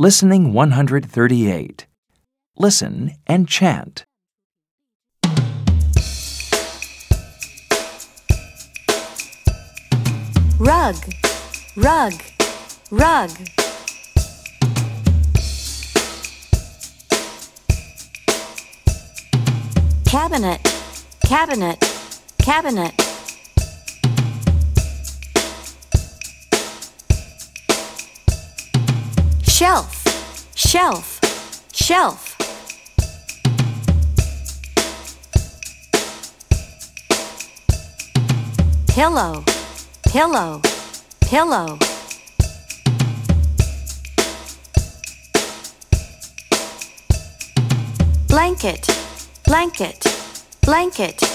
Listening 138. Listen and chant. rug, rug, rug. Cabinet, cabinet, cabinet. Shelf, shelf, shelf. Pillow, pillow, pillow. Blanket, blanket, blanket.